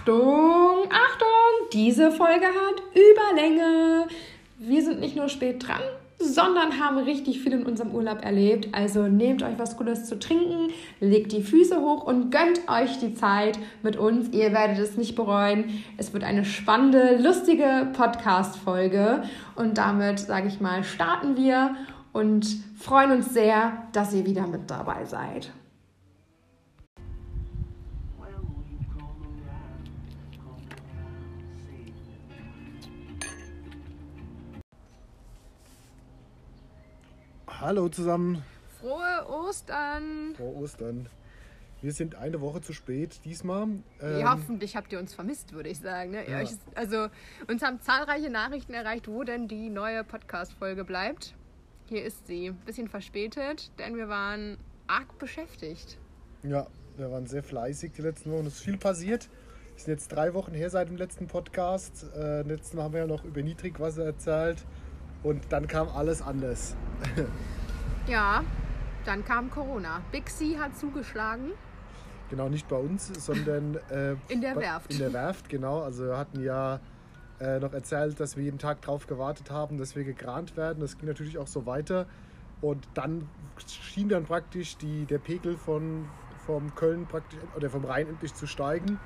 Achtung, Achtung, diese Folge hat Überlänge. Wir sind nicht nur spät dran, sondern haben richtig viel in unserem Urlaub erlebt. Also nehmt euch was Gutes zu trinken, legt die Füße hoch und gönnt euch die Zeit mit uns. Ihr werdet es nicht bereuen. Es wird eine spannende, lustige Podcast-Folge. Und damit, sage ich mal, starten wir und freuen uns sehr, dass ihr wieder mit dabei seid. Hallo zusammen. Frohe Ostern. Frohe Ostern. Wir sind eine Woche zu spät diesmal. Ähm, ja, hoffentlich habt ihr uns vermisst, würde ich sagen. Ne? Ja. also uns haben zahlreiche Nachrichten erreicht, wo denn die neue Podcast-Folge bleibt. Hier ist sie. Bisschen verspätet, denn wir waren arg beschäftigt. Ja, wir waren sehr fleißig die letzten Wochen. Es ist viel passiert. Es sind jetzt drei Wochen her seit dem letzten Podcast. Äh, letzten Mal haben wir ja noch über Niedrigwasser erzählt. Und dann kam alles anders. ja, dann kam Corona. Big C hat zugeschlagen. Genau, nicht bei uns, sondern äh, in der Werft. In der Werft, genau. Also wir hatten ja äh, noch erzählt, dass wir jeden Tag darauf gewartet haben, dass wir gegrast werden. Das ging natürlich auch so weiter. Und dann schien dann praktisch die, der Pegel von, vom Köln praktisch oder vom Rhein endlich zu steigen.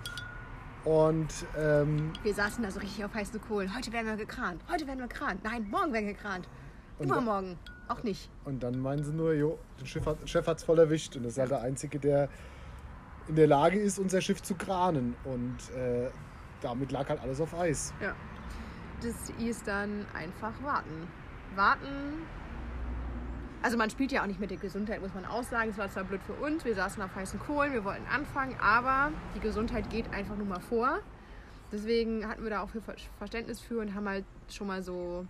Und ähm, wir saßen da so richtig auf heißen Kohlen. Heute werden wir gekrant. Heute werden wir gekrant. Nein, morgen werden wir gekrant. Übermorgen. Auch nicht. Und dann meinen sie nur, jo, der Chef hat es Chef voll erwischt. Und das ist halt der Einzige, der in der Lage ist, unser Schiff zu kranen. Und äh, damit lag halt alles auf Eis. Ja. Das hieß dann einfach warten. Warten, also man spielt ja auch nicht mit der Gesundheit, muss man auch sagen. Es war zwar blöd für uns, wir saßen auf heißen Kohlen, wir wollten anfangen, aber die Gesundheit geht einfach nur mal vor. Deswegen hatten wir da auch viel Verständnis für und haben halt schon mal so,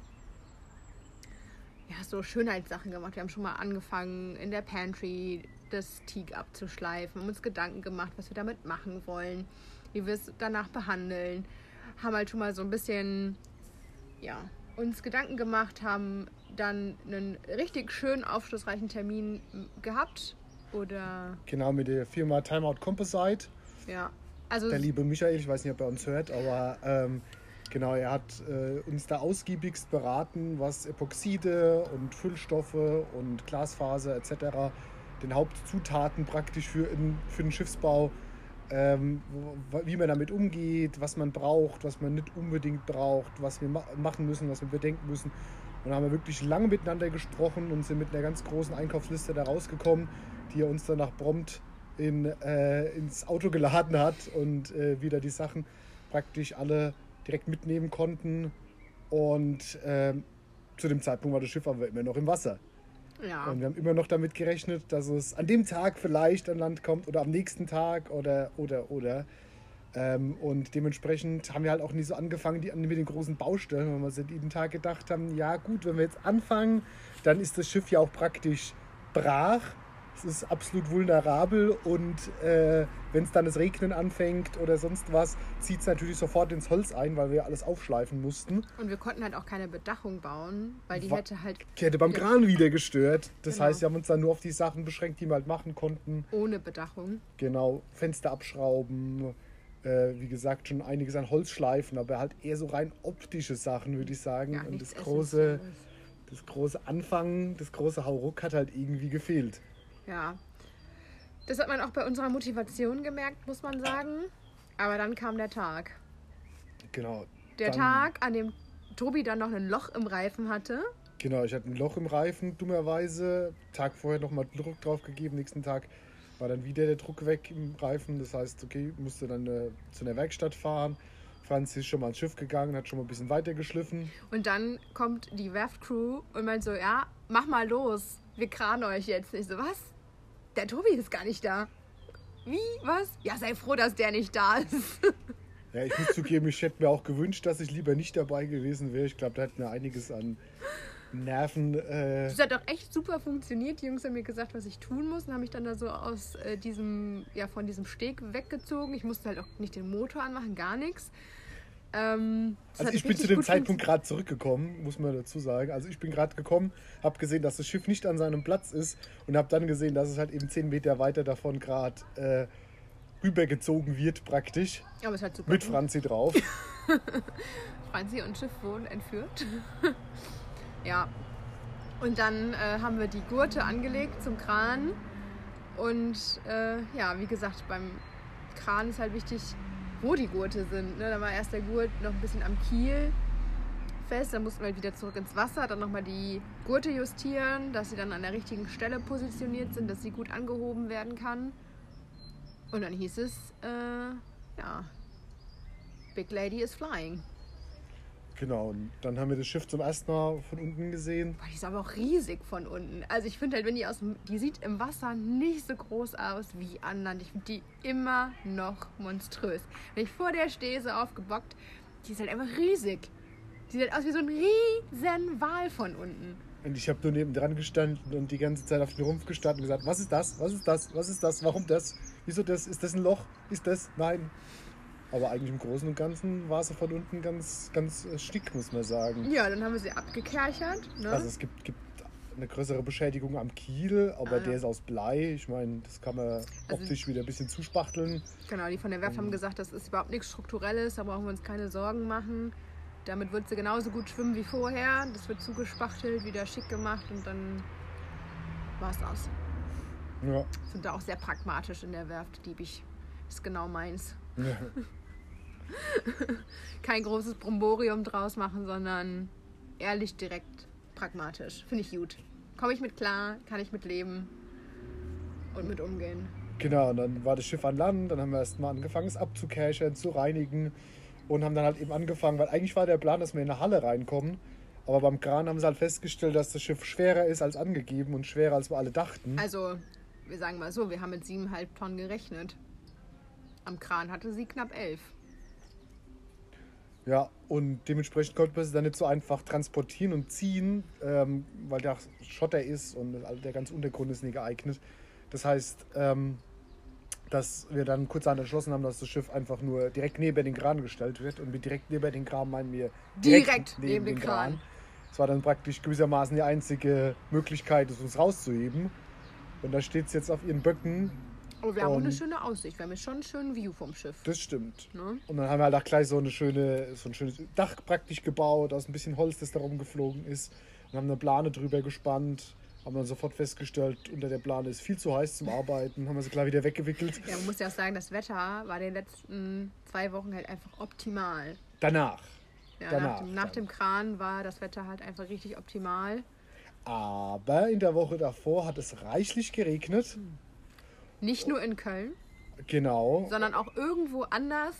ja, so Schönheitssachen gemacht. Wir haben schon mal angefangen, in der Pantry das Teak abzuschleifen, haben uns Gedanken gemacht, was wir damit machen wollen, wie wir es danach behandeln. Haben halt schon mal so ein bisschen, ja, uns Gedanken gemacht, haben dann einen richtig schönen, aufschlussreichen Termin gehabt. Oder. Genau, mit der Firma Timeout Composite. Ja. Also der liebe Michael, ich weiß nicht, ob er uns hört, aber ähm, genau, er hat äh, uns da ausgiebigst beraten, was Epoxide und Füllstoffe und Glasfaser etc. den Hauptzutaten praktisch für, in, für den Schiffsbau, ähm, wie man damit umgeht, was man braucht, was man nicht unbedingt braucht, was wir ma machen müssen, was wir bedenken müssen. Und da haben wir wirklich lange miteinander gesprochen und sind mit einer ganz großen Einkaufsliste da rausgekommen, die er uns dann nach prompt in, äh, ins Auto geladen hat und äh, wieder die Sachen praktisch alle direkt mitnehmen konnten. Und äh, zu dem Zeitpunkt war das Schiff aber immer noch im Wasser. Ja. Und wir haben immer noch damit gerechnet, dass es an dem Tag vielleicht an Land kommt oder am nächsten Tag oder, oder, oder. Ähm, und dementsprechend haben wir halt auch nie so angefangen die, mit den großen Baustellen, weil wir uns jeden Tag gedacht haben, ja gut, wenn wir jetzt anfangen, dann ist das Schiff ja auch praktisch brach. Es ist absolut vulnerabel und äh, wenn es dann das Regnen anfängt oder sonst was, zieht es natürlich sofort ins Holz ein, weil wir alles aufschleifen mussten. Und wir konnten halt auch keine Bedachung bauen, weil die War, hätte halt. Die hätte beim Kran wieder gestört. Das genau. heißt, wir haben uns dann nur auf die Sachen beschränkt, die wir halt machen konnten. Ohne Bedachung. Genau, Fenster abschrauben, äh, wie gesagt, schon einiges an Holzschleifen, aber halt eher so rein optische Sachen, würde ich sagen. Ja, und das große, das große Anfangen, das große Hauruck hat halt irgendwie gefehlt. Ja. Das hat man auch bei unserer Motivation gemerkt, muss man sagen. Aber dann kam der Tag. Genau. Der Tag, an dem Tobi dann noch ein Loch im Reifen hatte. Genau, ich hatte ein Loch im Reifen, dummerweise. Tag vorher nochmal Druck drauf gegeben, nächsten Tag war dann wieder der Druck weg im Reifen. Das heißt, okay, musste dann äh, zu einer Werkstatt fahren. Franz ist schon mal ins Schiff gegangen, hat schon mal ein bisschen weiter geschliffen. Und dann kommt die Werftcrew und meint so, ja, mach mal los, wir kranen euch jetzt. Ich so, was? Der Tobi ist gar nicht da. Wie? Was? Ja, sei froh, dass der nicht da ist. Ja, ich muss zugeben, ich hätte mir auch gewünscht, dass ich lieber nicht dabei gewesen wäre. Ich glaube, da hätten wir einiges an Nerven. Äh das hat doch echt super funktioniert. Die Jungs haben mir gesagt, was ich tun muss und haben mich dann da so aus äh, diesem, ja, von diesem Steg weggezogen. Ich musste halt auch nicht den Motor anmachen, gar nichts. Ähm, also ich bin zu dem Zeitpunkt gerade zurückgekommen, muss man dazu sagen. Also ich bin gerade gekommen, habe gesehen, dass das Schiff nicht an seinem Platz ist und habe dann gesehen, dass es halt eben 10 Meter weiter davon gerade äh, rübergezogen wird praktisch. Aber es halt super. Mit Franzi drauf. Franzi und Schiff wurden entführt. ja. Und dann äh, haben wir die Gurte angelegt zum Kran. Und äh, ja, wie gesagt, beim Kran ist halt wichtig, wo die Gurte sind. Ne? Da war erst der Gurt noch ein bisschen am Kiel fest, dann mussten wir halt wieder zurück ins Wasser, dann nochmal die Gurte justieren, dass sie dann an der richtigen Stelle positioniert sind, dass sie gut angehoben werden kann. Und dann hieß es, äh, ja, Big Lady is flying. Genau, und dann haben wir das Schiff zum ersten Mal von unten gesehen. Boah, die ist aber auch riesig von unten. Also ich finde halt, wenn die aus dem, die sieht im Wasser nicht so groß aus wie an Land. Ich finde die immer noch monströs. Wenn ich vor der stehe, so aufgebockt, die ist halt einfach riesig. Die sieht aus wie so ein riesen Wal von unten. Und ich habe nur neben dran gestanden und die ganze Zeit auf den Rumpf gestanden und gesagt, was ist das? Was ist das? Was ist das? Warum das? Wieso das? Ist das ein Loch? Ist das? Nein. Aber eigentlich im Großen und Ganzen war sie von unten ganz, ganz äh, stick, muss man sagen. Ja, dann haben wir sie abgekerchert. Ne? Also es gibt, gibt eine größere Beschädigung am Kiel, aber Ah, ja. der ist aus Blei. Ich meine, das kann man Also- optisch wieder ein bisschen zuspachteln. Genau, die von der Werft haben gesagt, das ist überhaupt nichts Strukturelles, da brauchen wir uns keine Sorgen machen. Damit wird sie genauso gut schwimmen wie vorher. Das wird zugespachtelt, wieder schick gemacht und dann war's das. Ja. Sind da auch sehr pragmatisch in der Werft, Diebig. Ist genau meins. Ja. Kein großes Bromborium draus machen, sondern ehrlich, direkt, pragmatisch. Finde ich gut. Komme ich mit klar, kann ich mit leben und mit umgehen. Genau, und dann war das Schiff an Land, dann haben wir erstmal angefangen, es abzucashern, zu reinigen und haben dann halt eben angefangen, weil eigentlich war der Plan, dass wir in eine Halle reinkommen, aber beim Kran haben sie halt festgestellt, dass das Schiff schwerer ist als angegeben und schwerer als wir alle dachten. Also, wir sagen mal so, wir haben mit siebeneinhalb Tonnen gerechnet. Am Kran hatte sie knapp elf. Ja, und dementsprechend konnte man sie dann nicht so einfach transportieren und ziehen, ähm, weil der Schotter ist und der ganze Untergrund ist nicht geeignet. Das heißt, ähm, dass wir dann kurz entschlossen haben, dass das Schiff einfach nur direkt neben den Kran gestellt wird. Und mit direkt neben den Kran meinen wir Direkt neben den Kran. Das war dann praktisch gewissermaßen die einzige Möglichkeit, es uns rauszuheben. Und da steht es jetzt auf ihren Böcken. Aber wir haben auch eine schöne Aussicht. Wir haben jetzt schon einen schönen View vom Schiff. Das stimmt. Ne? Und dann haben wir halt auch gleich so, eine schöne, so ein schönes Dach praktisch gebaut, aus ein bisschen Holz, das da rumgeflogen ist. Und haben eine Plane drüber gespannt. Haben dann sofort festgestellt, unter der Plane ist viel zu heiß zum Arbeiten. Haben wir sie gleich wieder weggewickelt. Ja, man muss ja auch sagen, das Wetter war die letzten zwei Wochen halt einfach optimal. Danach. Ja, Danach nach, dem, nach dem Kran war das Wetter halt einfach richtig optimal. Aber in der Woche davor hat es reichlich geregnet. Nicht nur in Köln, Genau. sondern auch irgendwo anders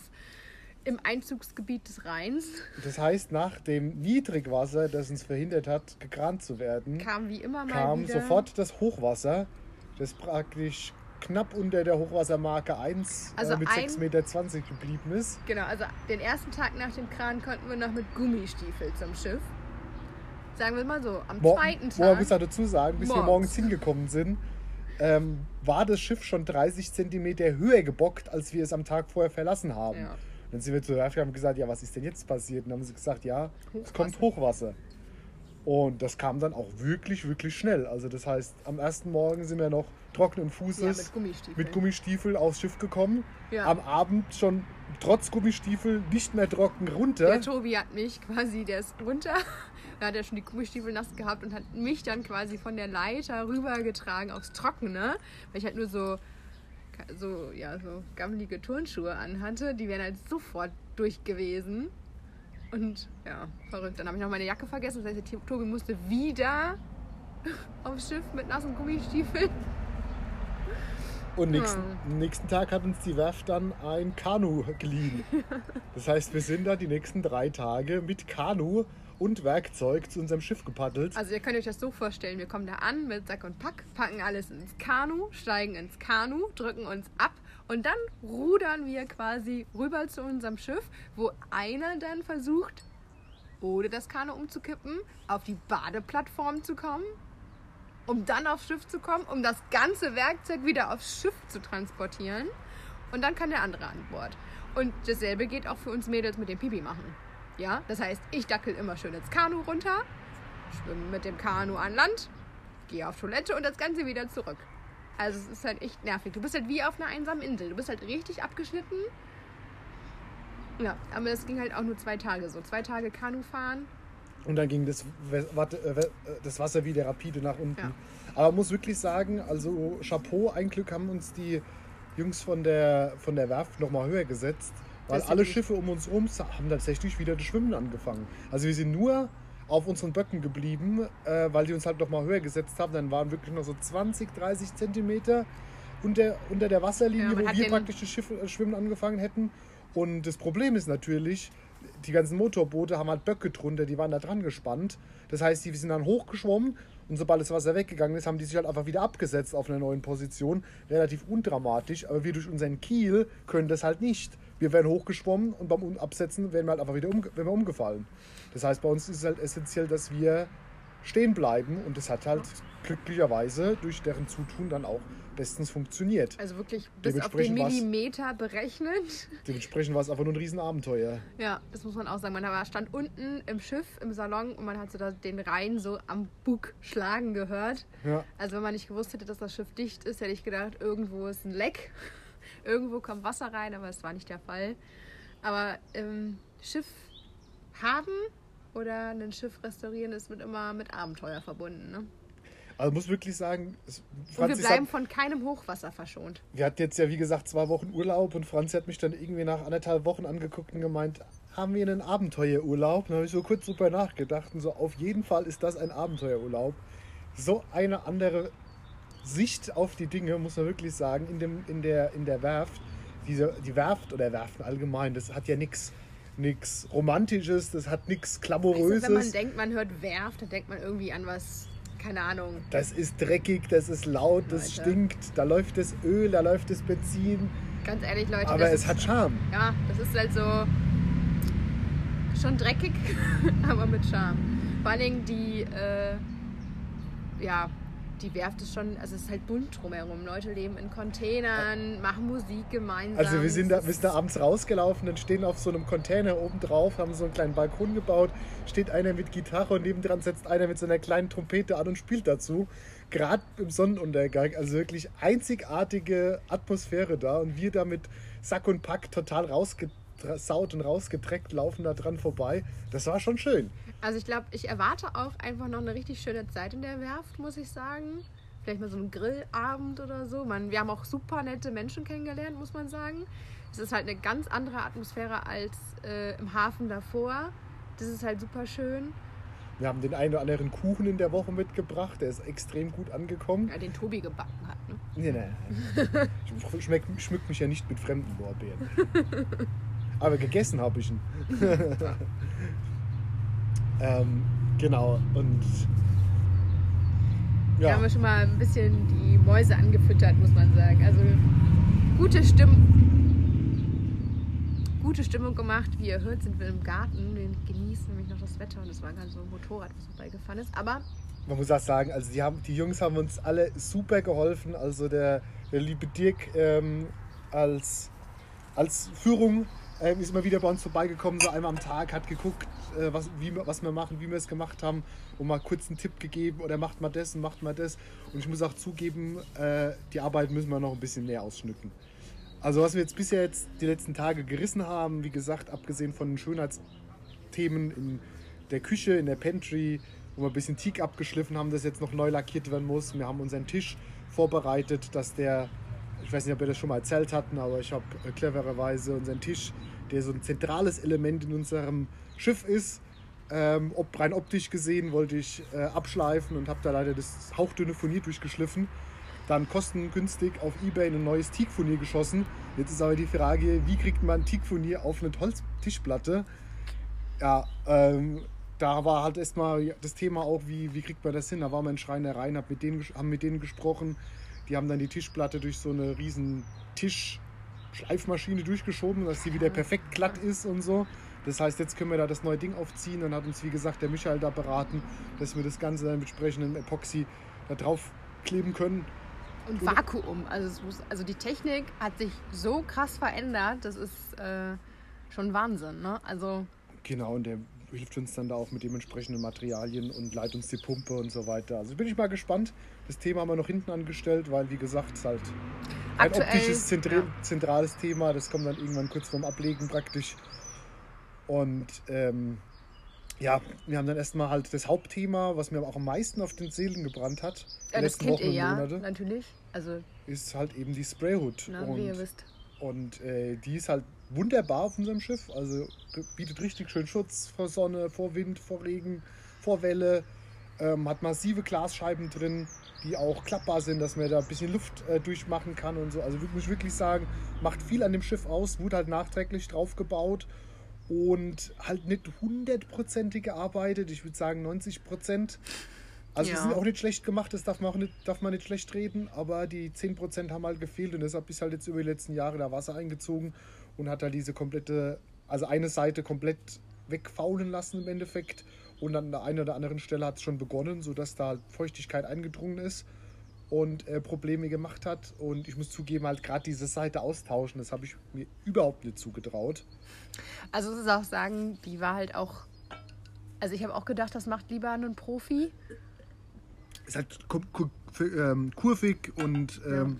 im Einzugsgebiet des Rheins Das heißt, nach dem Niedrigwasser, das uns verhindert hat, gekrant zu werden, kam wie immer mal kam wieder. sofort das Hochwasser, das praktisch knapp unter der Hochwassermarke 1 Also äh, mit ein- 6,20 Meter geblieben ist. Genau, also den ersten Tag nach dem Kran konnten wir noch mit Gummistiefel zum Schiff. Sagen wir mal so, am Mo- zweiten Morgen Tag. muss ich dazu sagen, bis wir Morgens. morgens hingekommen sind, ähm, war das Schiff schon 30 Zentimeter höher gebockt, als wir es am Tag vorher verlassen haben. Ja. Dann sind wir zur Werft und haben gesagt, ja, was ist denn jetzt passiert? Und dann haben sie gesagt, ja, es Hochwasser. kommt Hochwasser. Und das kam dann auch wirklich, wirklich schnell. Also das heißt, am ersten Morgen sind wir noch trockenen ja, Fußes mit Gummistiefeln. mit Gummistiefel aufs Schiff gekommen. Ja. Am Abend schon trotz Gummistiefel nicht mehr trocken runter. Der Tobi hat mich quasi, der ist runter, da hat er schon die Gummistiefel nass gehabt und hat mich dann quasi von der Leiter rübergetragen aufs Trockene, weil ich halt nur so, so, ja, so gammelige Turnschuhe anhatte. Die wären halt sofort durch gewesen. Und ja, verrückt. Dann habe ich noch meine Jacke vergessen. Das heißt, der Tobi musste wieder aufs Schiff mit nassen Gummistiefeln. Und nächsten, Hm. nächsten Tag hat uns die Werft dann ein Kanu geliehen. Das heißt, wir sind dann die nächsten drei Tage mit Kanu und Werkzeug zu unserem Schiff gepaddelt. Also ihr könnt euch das so vorstellen, wir kommen da an mit Sack und Pack, packen alles ins Kanu, steigen ins Kanu, drücken uns ab und dann rudern wir quasi rüber zu unserem Schiff, wo einer dann versucht, ohne das Kanu umzukippen, auf die Badeplattform zu kommen, um dann aufs Schiff zu kommen, um das ganze Werkzeug wieder aufs Schiff zu transportieren und dann kann der andere an Bord. Und dasselbe geht auch für uns Mädels mit dem Pipi machen. Ja, das heißt, ich dackel immer schön ins Kanu runter, schwimme mit dem Kanu an Land, gehe auf Toilette und das Ganze wieder zurück. Also es ist halt echt nervig. Du bist halt wie auf einer einsamen Insel. Du bist halt richtig abgeschnitten. Ja, aber es ging halt auch nur zwei Tage so. Zwei Tage Kanu fahren. Und dann ging das, äh, We- das Wasser wieder rapide nach unten. Ja. Aber man muss wirklich sagen, also Chapeau, ein Glück haben uns die Jungs von der, von der Werft nochmal höher gesetzt, weil alle Schiffe um uns herum haben tatsächlich wieder das Schwimmen angefangen. Also wir sind nur auf unseren Böcken geblieben, äh, weil die uns halt nochmal höher gesetzt haben. Dann waren wirklich noch so 20, 30 Zentimeter unter, unter der Wasserlinie, Ja, wo wir praktisch das Schiff, äh, Schwimmen angefangen hätten. Und das Problem ist natürlich, die ganzen Motorboote haben halt Böcke drunter, die waren da dran gespannt. Das heißt, die sind dann hochgeschwommen und sobald das Wasser weggegangen ist, haben die sich halt einfach wieder abgesetzt auf einer neuen Position. Relativ undramatisch, aber wir durch unseren Kiel können das halt nicht. Wir werden hochgeschwommen und beim Absetzen werden wir halt einfach wieder um, umgefallen. Das heißt, bei uns ist es halt essentiell, dass wir stehen bleiben und das hat halt glücklicherweise durch deren Zutun dann auch bestens funktioniert. Also wirklich bis auf den Millimeter berechnet. Dementsprechend war es einfach nur ein Riesenabenteuer. Ja, das muss man auch sagen. Man war- stand unten im Schiff, im Salon und man hat so den Rhein so am Bug schlagen gehört. Ja. Also wenn man nicht gewusst hätte, dass das Schiff dicht ist, hätte ich gedacht, irgendwo ist ein Leck. Irgendwo kommt Wasser rein, aber es war nicht der Fall. Aber ähm, Schiff haben oder ein Schiff restaurieren ist mit immer mit Abenteuer verbunden. Ne? Also muss wirklich sagen, es- Und wir Franzi bleiben sagt, von keinem Hochwasser verschont. wir hatten jetzt ja wie gesagt zwei Wochen Urlaub und Franzi hat mich dann irgendwie nach anderthalb Wochen angeguckt und gemeint, haben wir einen Abenteuerurlaub? Dann habe ich so kurz drüber nachgedacht und so, auf jeden Fall ist das ein Abenteuerurlaub. So eine andere Sicht auf die Dinge, muss man wirklich sagen, in, dem, in, der, in der Werft. Diese, die Werft oder Werften allgemein, das hat ja nichts nichts Romantisches, das hat nichts Also, Glamouröses. wenn man denkt, man hört Werft, dann denkt man irgendwie an was, keine Ahnung. Das ist dreckig, das ist laut, das Leute. stinkt, da läuft das Öl, da läuft das Benzin. Ganz ehrlich, Leute. Aber es ist, hat Charme. Ja, das ist halt so schon dreckig, aber mit Charme. Vor allen Dingen die, äh, ja, die Werft ist schon, also es ist halt bunt drumherum. Leute leben in Containern, machen Musik gemeinsam. Also wir sind da, wir sind da abends rausgelaufen und stehen auf so einem Container oben drauf, haben so einen kleinen Balkon gebaut, steht einer mit Gitarre und nebendran setzt einer mit so einer kleinen Trompete an und spielt dazu. Gerade im Sonnenuntergang, also wirklich einzigartige Atmosphäre da und wir da mit Sack und Pack total rausgesaut und rausgetreckt laufen da dran vorbei. Das war schon schön. Also ich glaube, ich erwarte auch einfach noch eine richtig schöne Zeit in der Werft, muss ich sagen. Vielleicht mal so einen Grillabend oder so. Man, wir haben auch super nette Menschen kennengelernt, muss man sagen. Es ist halt eine ganz andere Atmosphäre als äh, im Hafen davor. Das ist halt super schön. Wir haben den einen oder anderen Kuchen in der Woche mitgebracht, der ist extrem gut angekommen. Ja, den Tobi gebacken hat. Ne? Nee, nee. Ich schmeck, schmück mich ja nicht mit fremden Lorbeeren. Aber gegessen habe ich ihn. ähm, genau, und Da ja, haben wir schon mal ein bisschen die Mäuse angefüttert, muss man sagen. Also gute Stimmung. Gute Stimmung gemacht. Wie ihr hört, sind wir im Garten. Wir genießen nämlich noch das Wetter und es war gerade so ein Motorrad, was vorbeigefahren ist. Aber man muss auch sagen, also die, haben, die Jungs haben uns alle super geholfen. Also der, der liebe Dirk ähm, als, als Führung ähm, ist immer wieder bei uns vorbeigekommen, so einmal am Tag, hat geguckt, äh, was, wie, wir- was wir machen, wie wir es gemacht haben und mal kurz einen Tipp gegeben oder macht mal das und macht mal das. Und ich muss auch zugeben, äh, die Arbeit müssen wir noch ein bisschen mehr ausschnücken. Also was wir jetzt bisher jetzt die letzten Tage gerissen haben, wie gesagt, abgesehen von den Schönheitsthemen in der Küche, in der Pantry, wo wir ein bisschen Teak abgeschliffen haben, das jetzt noch neu lackiert werden muss. Wir haben unseren Tisch vorbereitet, dass der, ich weiß nicht, ob wir das schon mal erzählt hatten, aber ich habe äh, clevererweise unseren Tisch, der so ein zentrales Element in unserem Schiff ist, ähm, ob, rein optisch gesehen, wollte ich äh, abschleifen und habe da leider das hauchdünne Furnier durchgeschliffen. Dann kostengünstig auf Ebay ein neues Teakfurnier geschossen. Jetzt ist aber die Frage, wie kriegt man Teakfurnier auf eine Holztischplatte? Ja, ähm, da war halt erstmal das Thema auch, wie, wie kriegt man das hin? Da waren wir in Schreinereien, hab mit denen, haben mit denen gesprochen. Die haben dann die Tischplatte durch so eine riesen Tischschleifmaschine durchgeschoben, dass sie wieder perfekt glatt ist und so. Das heißt, jetzt können wir da das neue Ding aufziehen. Dann hat uns, wie gesagt, der Michael da beraten, dass wir das Ganze dann mit entsprechendem Epoxy da drauf kleben können. und Vakuum. Also, muss, also die Technik hat sich so krass verändert. Das ist äh, schon Wahnsinn. Ne? Also Genau, und der hilft uns dann da auch mit dementsprechenden Materialien und leitet uns die Pumpe und so weiter. Also bin ich mal gespannt. Das Thema haben wir noch hinten angestellt, weil wie gesagt, es ist halt ein Aktuell, optisches, zentri- ja. zentrales Thema. Das kommt dann irgendwann kurz vorm Ablegen praktisch. Und ähm, ja, wir haben dann erstmal halt das Hauptthema, was mir aber auch am meisten auf den Seelen gebrannt hat, Ja, das kennt Wochen ihr ja, Monate, natürlich. Also, ist halt eben die Sprayhood. na, und wie ihr wisst. und äh, die ist halt wunderbar auf unserem Schiff. Also bietet richtig schön Schutz vor Sonne, vor Wind, vor Regen, vor Welle. Ähm, hat massive Glasscheiben drin, die auch klappbar sind, dass man da ein bisschen Luft äh, durchmachen kann und so. Also muss ich wirklich sagen, macht viel an dem Schiff aus, wurde halt nachträglich drauf gebaut und halt nicht hundertprozentig gearbeitet. Ich würde sagen 90 Prozent. Also die Ja. sind auch nicht schlecht gemacht, das darf man auch nicht, darf man nicht schlecht reden, aber die 10% haben halt gefehlt und deshalb ist halt jetzt über die letzten Jahre da Wasser eingezogen und hat halt diese komplette, also eine Seite komplett wegfaulen lassen im Endeffekt und an der einen oder anderen Stelle hat es schon begonnen, sodass da halt Feuchtigkeit eingedrungen ist und äh, Probleme gemacht hat und ich muss zugeben, halt gerade diese Seite austauschen, das habe ich mir überhaupt nicht zugetraut. Also, ich muss auch sagen, die war halt auch. Also, ich habe auch gedacht, das macht lieber ein Profi. ist halt ähm, kurvig und ähm,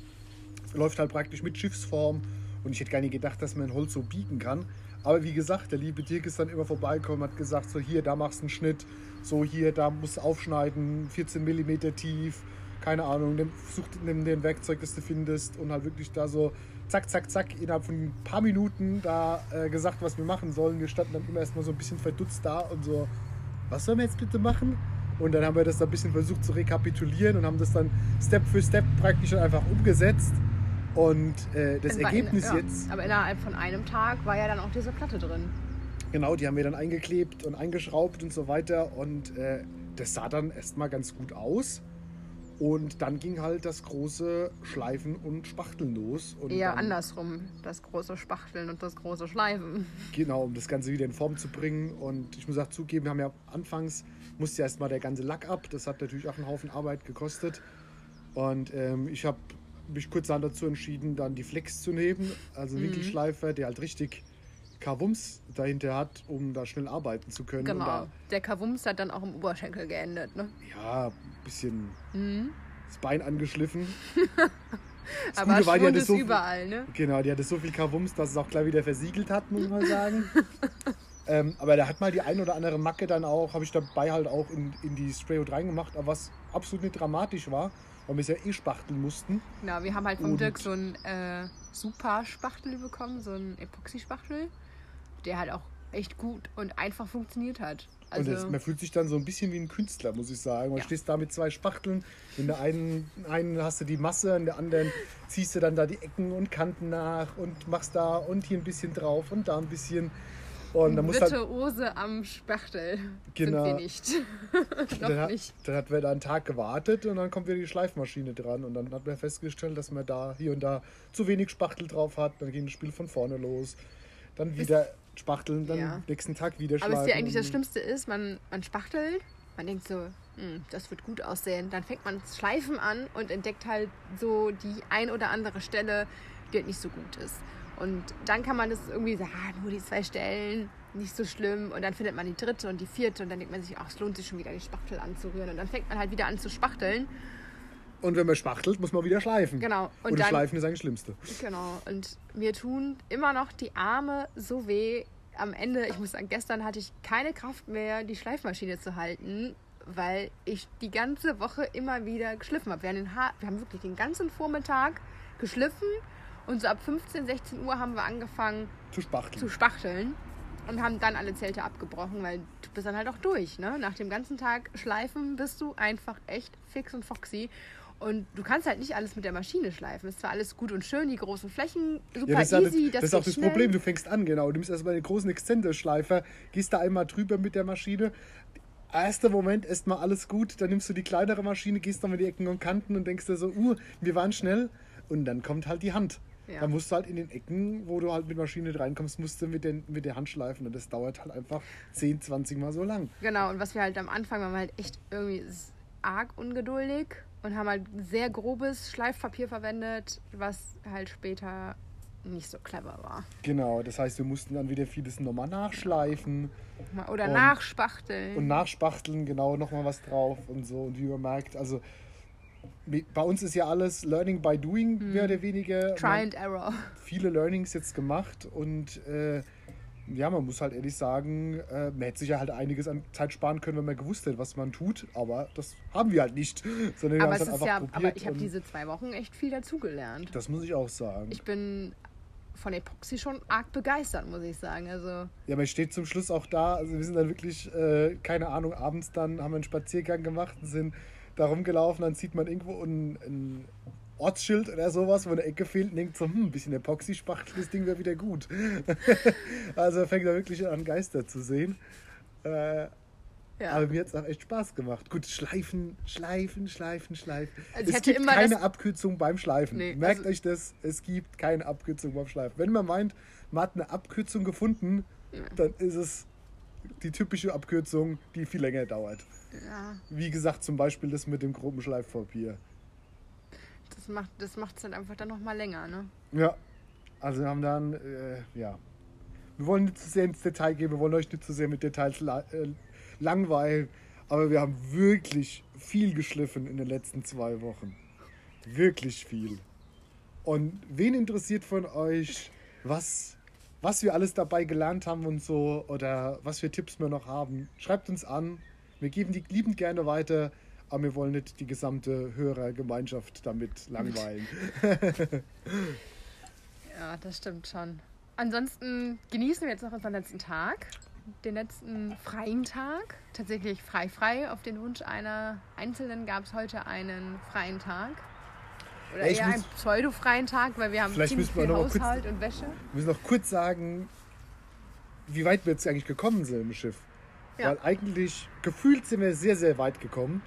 läuft halt praktisch mit Schiffsform. Und ich hätte gar nicht gedacht, dass man Holz so biegen kann. Aber wie gesagt, der liebe Dirk ist dann immer vorbeigekommen, hat gesagt, so hier, da machst du einen Schnitt, so hier, da musst du aufschneiden, 14 mm tief, keine Ahnung, such nimm den Werkzeug, das du findest und halt wirklich da so zack, zack, zack, innerhalb von ein paar Minuten da äh, gesagt, was wir machen sollen. Wir standen dann immer erstmal so ein bisschen verdutzt da und so, was sollen wir jetzt bitte machen? Und dann haben wir das da ein bisschen versucht zu rekapitulieren und haben das dann Step für Step praktisch einfach umgesetzt. Und äh, das war Ergebnis in, ja, jetzt, Aber innerhalb von einem Tag war ja dann auch diese Platte drin. genau, die haben wir dann eingeklebt und eingeschraubt und so weiter. Und äh, das sah dann erstmal ganz gut aus. Und dann ging halt das große Schleifen und Spachteln los. Und Eher andersrum. Das große Spachteln und das große Schleifen. Genau, um das Ganze wieder in Form zu bringen. Und ich muss auch zugeben, wir haben ja anfangs, musste ja erstmal der ganze Lack ab. Das hat natürlich auch einen Haufen Arbeit gekostet. Und ähm, ich habe mich kurzerhand dazu entschieden, dann die Flex zu nehmen. Also einen Winkelschleifer, der halt richtig Kavums dahinter hat, um da schnell arbeiten zu können. Genau. da, Der Kavums hat dann auch im Oberschenkel geendet. Ne? ja, ein bisschen Mhm. das Bein angeschliffen. Das Aber Gute war, die hatte so- überall, ne? Genau, die hatte so viel Kavums, dass es auch gleich wieder versiegelt hat, muss man sagen. Ähm, aber da hat mal die ein oder andere Macke dann auch, habe ich dabei halt auch in, in die Sprayhood reingemacht, aber was absolut nicht dramatisch war, weil wir es ja eh spachteln mussten. Genau, wir haben halt vom Und- Dirk so einen äh, super Spachtel bekommen, so einen Epoxy-Spachtel, der halt auch echt gut und einfach funktioniert hat. und Also, das, man fühlt sich dann so ein bisschen wie ein Künstler, muss ich sagen. Man Ja. stehst da mit zwei Spachteln, in der einen, einen hast du die Masse, in der anderen ziehst du dann da die Ecken und Kanten nach und machst da und hier ein bisschen drauf und da ein bisschen. Und dann musst du halt am Spachtel Genau. sind wir nicht. Noch dann, hat, nicht. dann hat wir da einen Tag gewartet und dann kommt wieder die Schleifmaschine dran und dann hat man festgestellt, dass man da hier und da zu wenig Spachtel drauf hat. Dann ging das Spiel von vorne los. Dann wieder spachteln, dann Ja. nächsten Tag wieder Aber schleifen. was dir eigentlich das Schlimmste ist, man, man spachtelt, man denkt so, "Hm, das wird gut aussehen. Dann fängt man das Schleifen an und entdeckt halt so die ein oder andere Stelle, die halt nicht so gut ist. Und dann kann man das irgendwie sagen, ah, nur die zwei Stellen, nicht so schlimm. Und dann findet man die dritte und die vierte und dann denkt man sich, ach, es lohnt sich schon wieder, die Spachtel anzurühren. Und dann fängt man halt wieder an zu spachteln. Und wenn man spachtelt, muss man wieder schleifen. Genau. Und, Und dann, Schleifen ist eigentlich das Schlimmste. Genau. Und mir tun immer noch die Arme so weh. Am Ende, ich muss sagen, gestern hatte ich keine Kraft mehr, die Schleifmaschine zu halten, weil ich die ganze Woche immer wieder geschliffen habe. Wir, haben wir haben wirklich den ganzen Vormittag geschliffen und so ab 15, 16 Uhr haben wir angefangen Zu spachteln. zu spachteln und haben dann alle Zelte abgebrochen, weil du bist dann halt auch durch. Ne? Nach dem ganzen Tag schleifen bist du einfach echt fix und foxy. Und du kannst halt nicht alles mit der Maschine schleifen. Ist zwar alles gut und schön, die großen Flächen, super Ja, das ist, ja das, easy. das ist auch das schnell. Problem. Du fängst an, genau. Du nimmst erstmal den großen Exzenterschleifer, gehst da einmal drüber mit der Maschine. Erster Moment, erstmal alles gut. Dann nimmst du die kleinere Maschine, gehst noch mit die Ecken und Kanten und denkst dir so, uh, wir waren schnell. Und dann kommt halt die Hand. Ja. Dann musst du halt in den Ecken, wo du halt mit Maschine reinkommst, musst du mit, den, mit der Hand schleifen. Und das dauert halt einfach 10, 20 Mal so lang. Genau, und was wir halt am Anfang waren wir halt echt irgendwie arg ungeduldig und haben halt sehr grobes Schleifpapier verwendet, was halt später nicht so clever war. Genau, das heißt, wir mussten dann wieder vieles nochmal nachschleifen Oder Und- nachspachteln. und nachspachteln, genau, nochmal was drauf und so. Und wie man merkt, also bei uns ist ja alles Learning by Doing, Hm. mehr oder weniger. Try and error. viele Learnings jetzt gemacht und äh, ja, man muss halt ehrlich sagen, äh, man hätte sich ja halt einiges an Zeit sparen können, wenn man gewusst hätte, was man tut, aber das haben wir halt nicht, sondern wir Aber haben es halt ist einfach ja, probiert. aber ich habe diese zwei Wochen echt viel dazugelernt. das muss ich auch sagen. Ich bin von Epoxy schon arg begeistert, muss ich sagen. Also Ja, man steht zum Schluss auch da. Also wir sind dann wirklich, äh, keine Ahnung, abends dann haben wir einen Spaziergang gemacht und sind da rumgelaufen. Dann sieht man irgendwo ein, ein Ortsschild oder sowas, wo eine Ecke fehlt und denkt so, hm, ein bisschen Epoxy-Spachtel, das Ding wäre wieder gut. also fängt da wirklich an, Geister zu sehen. Äh, ja. Aber mir hat es auch echt Spaß gemacht. Gut, schleifen, schleifen, schleifen, schleifen. Also es gibt keine Abkürzung beim Schleifen. Nee, Merkt also- euch das, es gibt keine Abkürzung beim Schleifen. Wenn man meint, man hat eine Abkürzung gefunden, dann ist es die typische Abkürzung, die viel länger dauert. Ja, Wie gesagt, zum Beispiel das mit dem groben Schleifpapier. das macht das macht's dann einfach dann nochmal länger, ne? Ja, also wir haben dann, äh, ja. Wir wollen nicht zu sehr ins Detail gehen, wir wollen euch nicht zu sehr mit Details la äh, langweilen, aber wir haben wirklich viel geschliffen in den letzten zwei Wochen. Wirklich viel. Und wen interessiert von euch, was, was wir alles dabei gelernt haben und so oder was für Tipps wir noch haben? Schreibt uns an. Wir geben die liebend gerne weiter, aber wir wollen nicht die gesamte Hörergemeinschaft damit langweilen. Ja, das stimmt schon. Ansonsten genießen wir jetzt noch unseren letzten Tag, den letzten freien Tag. Tatsächlich frei frei. Auf den Wunsch einer Einzelnen gab es heute einen freien Tag. Oder Ja, eher einen pseudo-freien Tag, weil wir haben ziemlich viel noch mal kurz- Haushalt und Wäsche. Wir müssen noch kurz sagen, wie weit wir jetzt eigentlich gekommen sind im Schiff. Weil eigentlich gefühlt sind wir sehr, sehr weit gekommen.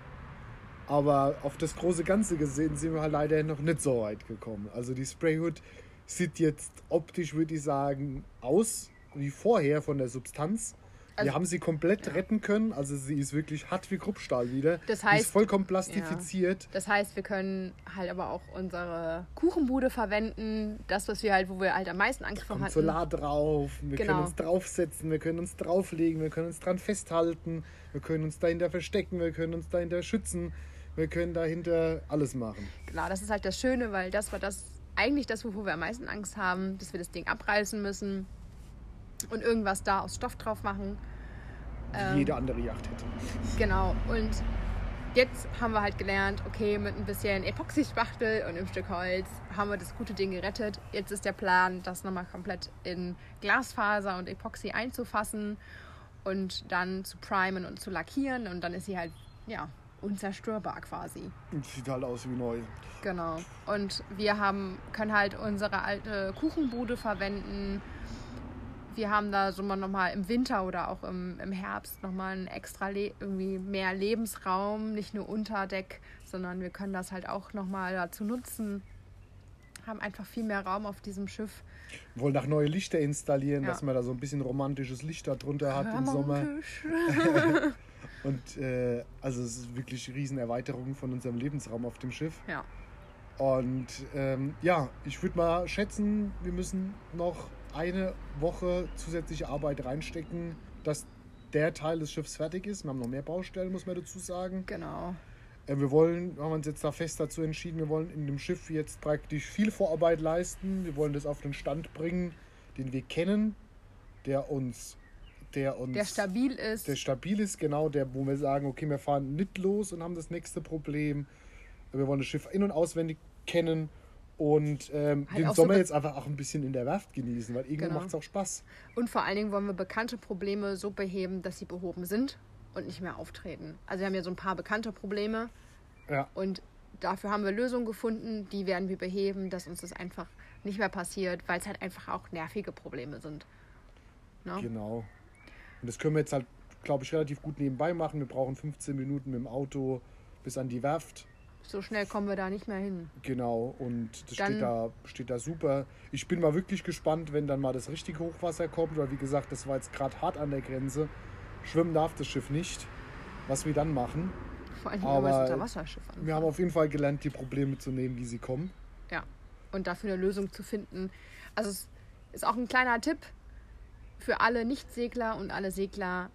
Aber auf das große Ganze gesehen sind wir halt leider noch nicht so weit gekommen. Also die Sprayhood sieht jetzt optisch, würde ich sagen, aus wie vorher von der Substanz. Wir Also- haben sie komplett retten können. Also sie ist wirklich hart wie Kruppstahl wieder. Das die heißt- ist vollkommen plastifiziert. Das heißt, wir können halt aber auch unsere Kuchenbude verwenden. Das, was wir halt, wo wir halt am meisten Angst vor hatten. Solar drauf, wir Genau. können uns draufsetzen, wir können uns drauflegen, wir können uns dran festhalten, wir können uns dahinter verstecken, wir können uns dahinter schützen, wir können dahinter alles machen. Genau, das ist halt das Schöne, weil das war das eigentlich das, wovor wir am meisten Angst haben, dass wir das Ding abreißen müssen und irgendwas da aus Stoff drauf machen. Wie Ähm, jede andere Yacht hätte. Genau, und jetzt haben wir halt gelernt, okay, mit ein bisschen Epoxy-Spachtel und einem Stück Holz haben wir das gute Ding gerettet. Jetzt ist der Plan, das nochmal komplett in Glasfaser und Epoxy einzufassen und dann zu primen und zu lackieren und dann ist sie halt, ja, unzerstörbar quasi. Und Sieht halt aus wie neu. Genau. Und wir haben, können halt unsere alte Kuchenbude verwenden. Wir haben da so mal nochmal im Winter oder auch im, im Herbst nochmal einen extra Le irgendwie mehr Lebensraum, nicht nur Unterdeck, sondern wir können das halt auch nochmal dazu nutzen. Haben einfach viel mehr Raum auf diesem Schiff. Wir wollen auch neue Lichter installieren, Ja. dass man da so ein bisschen romantisches Licht da drunter hat im Sommer. Und äh, also es ist wirklich eine riesen Erweiterung von unserem Lebensraum auf dem Schiff. Ja. Und ähm, ja, ich würde mal schätzen, wir müssen noch eine Woche zusätzliche Arbeit reinstecken, dass der Teil des Schiffs fertig ist. Wir haben noch mehr Baustellen, muss man dazu sagen. Genau. Äh, wir wollen, haben uns jetzt da fest dazu entschieden, wir wollen in dem Schiff jetzt praktisch viel Vorarbeit leisten. Wir wollen das auf den Stand bringen, den wir kennen, der uns, der uns Der stabil ist. der stabil ist, genau, der, wo wir sagen, okay, wir fahren nicht los und haben das nächste Problem. Wir wollen das Schiff in- und auswendig kennen und ähm, Halt den so Sommer be- jetzt einfach auch ein bisschen in der Werft genießen, weil irgendwann Genau. macht es auch Spaß. Und vor allen Dingen wollen wir bekannte Probleme so beheben, dass sie behoben sind und nicht mehr auftreten. Also wir haben ja so ein paar bekannte Probleme Ja, und dafür haben wir Lösungen gefunden, die werden wir beheben, dass uns das einfach nicht mehr passiert, weil es halt einfach auch nervige Probleme sind. Ne? genau. Und das können wir jetzt halt, glaube ich, relativ gut nebenbei machen. Wir brauchen 15 Minuten mit dem Auto bis an die Werft. So schnell kommen wir da nicht mehr hin. Genau, und das Dann- steht, da, steht da super. Ich bin mal wirklich gespannt, wenn dann mal das richtige Hochwasser kommt, weil wie gesagt, das war jetzt gerade hart an der Grenze. Schwimmen darf das Schiff nicht. Was wir dann machen. Vor allem, wenn wir Aber Unterwasserschiff an. Wir haben auf jeden Fall gelernt, die Probleme zu nehmen, wie sie kommen. Ja. Und dafür eine Lösung zu finden. also es ist auch ein kleiner Tipp für alle Nicht-Segler und alle Segler.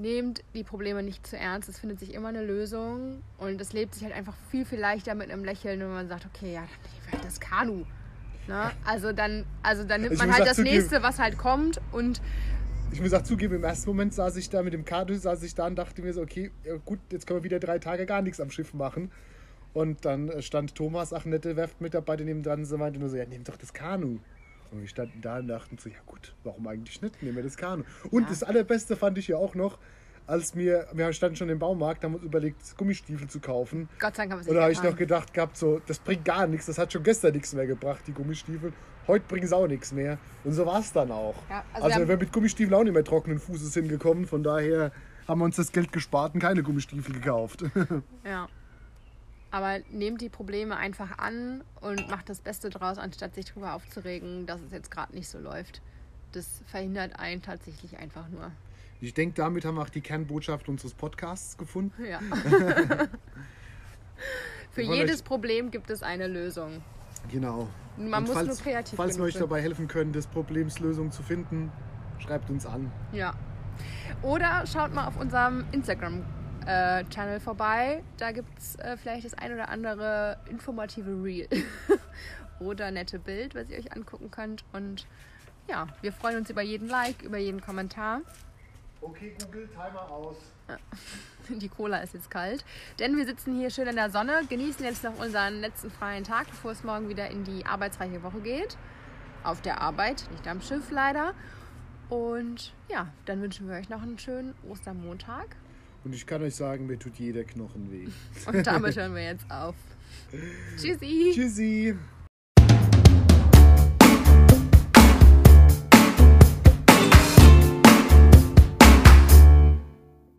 Nehmt die Probleme nicht zu ernst. Es findet sich immer eine Lösung und es lebt sich halt einfach viel, viel leichter mit einem Lächeln, wenn man sagt, okay, ja, dann nehmen wir halt das Kanu. Ne? Also dann, also dann nimmt Ich man halt das zugeben- nächste, was halt kommt und Ich muss auch zugeben, im ersten Moment saß ich da mit dem Kanu, saß ich da und dachte mir so, okay, gut, jetzt können wir wieder drei Tage gar nichts am Schiff machen. Und dann äh, stand Thomas, ach nette Werftmitarbeiter neben dran, so meinte nur so, ja, nimm doch das Kanu. Und wir standen da und dachten so, ja gut, warum eigentlich nicht? Nehmen wir das Kanu. Und Ja. das Allerbeste fand ich ja auch noch, als wir, wir standen schon im Baumarkt, haben uns überlegt, Gummistiefel zu kaufen. Gott sei Dank haben wir es Und da habe ich noch gedacht gehabt, so, das bringt gar nichts, das hat schon gestern nichts mehr gebracht, die Gummistiefel. Heute bringen sie auch nichts mehr. Und so war es dann auch. Ja, also also wir wir mit Gummistiefeln auch nicht mehr trockenen Fußes hingekommen. Von daher haben wir uns das Geld gespart und keine Gummistiefel gekauft. Ja. Aber nehmt die Probleme einfach an und macht das Beste draus, anstatt sich darüber aufzuregen, dass es jetzt gerade nicht so läuft. Das verhindert einen tatsächlich einfach nur. Ich denke, damit haben wir auch die Kernbotschaft unseres Podcasts gefunden. Ja. Für jedes Problem gibt es eine Lösung. Genau. Man Und muss falls, nur kreativ Falls wir euch sein. dabei helfen können, des Problems Lösung zu finden, schreibt uns an. Ja. Oder schaut mal auf unserem Instagram-Channel vorbei. Da gibt es äh, vielleicht das ein oder andere informative Reel. oder nette Bild, was ihr euch angucken könnt. Und ja, wir freuen uns über jeden Like, über jeden Kommentar. Okay, Google, Timer aus. Die Cola ist jetzt kalt. Denn wir sitzen hier schön in der Sonne, genießen jetzt noch unseren letzten freien Tag, bevor es morgen wieder in die arbeitsreiche Woche geht. Auf der Arbeit, nicht am Schiff leider. Und ja, dann wünschen wir euch noch einen schönen Ostermontag. Und ich kann euch sagen, mir tut jeder Knochen weh. Und damit hören wir jetzt auf. Tschüssi. Tschüssi.